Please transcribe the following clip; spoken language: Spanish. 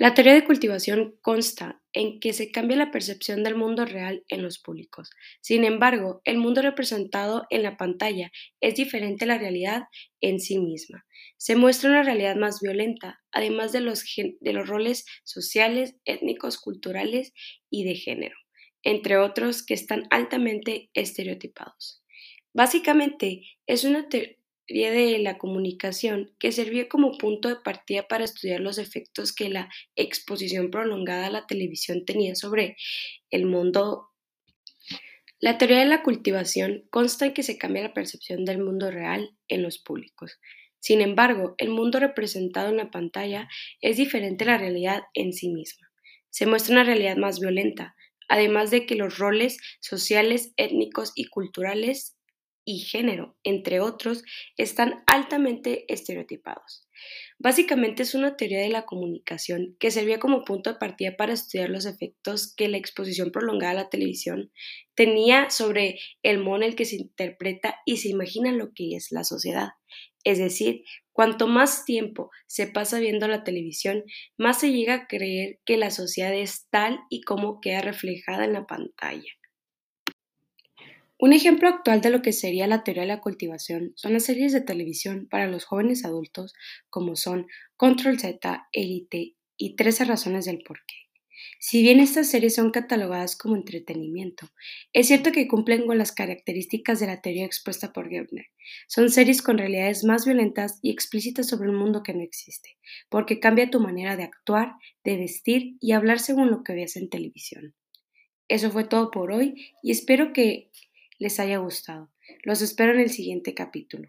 La teoría de cultivación consta en que se cambia la percepción del mundo real en los públicos. Sin embargo, el mundo representado en la pantalla es diferente a la realidad en sí misma. Se muestra una realidad más violenta, además de los, roles sociales, étnicos, culturales y de género, entre otros que están altamente estereotipados. Básicamente, es una de la comunicación que servía como punto de partida para estudiar los efectos que la exposición prolongada a la televisión tenía sobre el mundo. La teoría de la cultivación consta en que se cambia la percepción del mundo real en los públicos. Sin embargo, el mundo representado en la pantalla es diferente a la realidad en sí misma. Se muestra una realidad más violenta, además de que los roles sociales, étnicos y culturales y género, entre otros, están altamente estereotipados. Básicamente es una teoría de la comunicación que servía como punto de partida para estudiar los efectos que la exposición prolongada a la televisión tenía sobre el modo en el que se interpreta y se imagina lo que es la sociedad. Es decir, cuanto más tiempo se pasa viendo la televisión, más se llega a creer que la sociedad es tal y como queda reflejada en la pantalla. Un ejemplo actual de lo que sería la teoría de la cultivación son las series de televisión para los jóvenes adultos como son Control Z, Elite y 13 razones del porqué. Si bien estas series son catalogadas como entretenimiento, es cierto que cumplen con las características de la teoría expuesta por Gebner. Son series con realidades más violentas y explícitas sobre un mundo que no existe, porque cambia tu manera de actuar, de vestir y hablar según lo que veas en televisión. Eso fue todo por hoy y espero que les haya gustado. Los espero en el siguiente capítulo.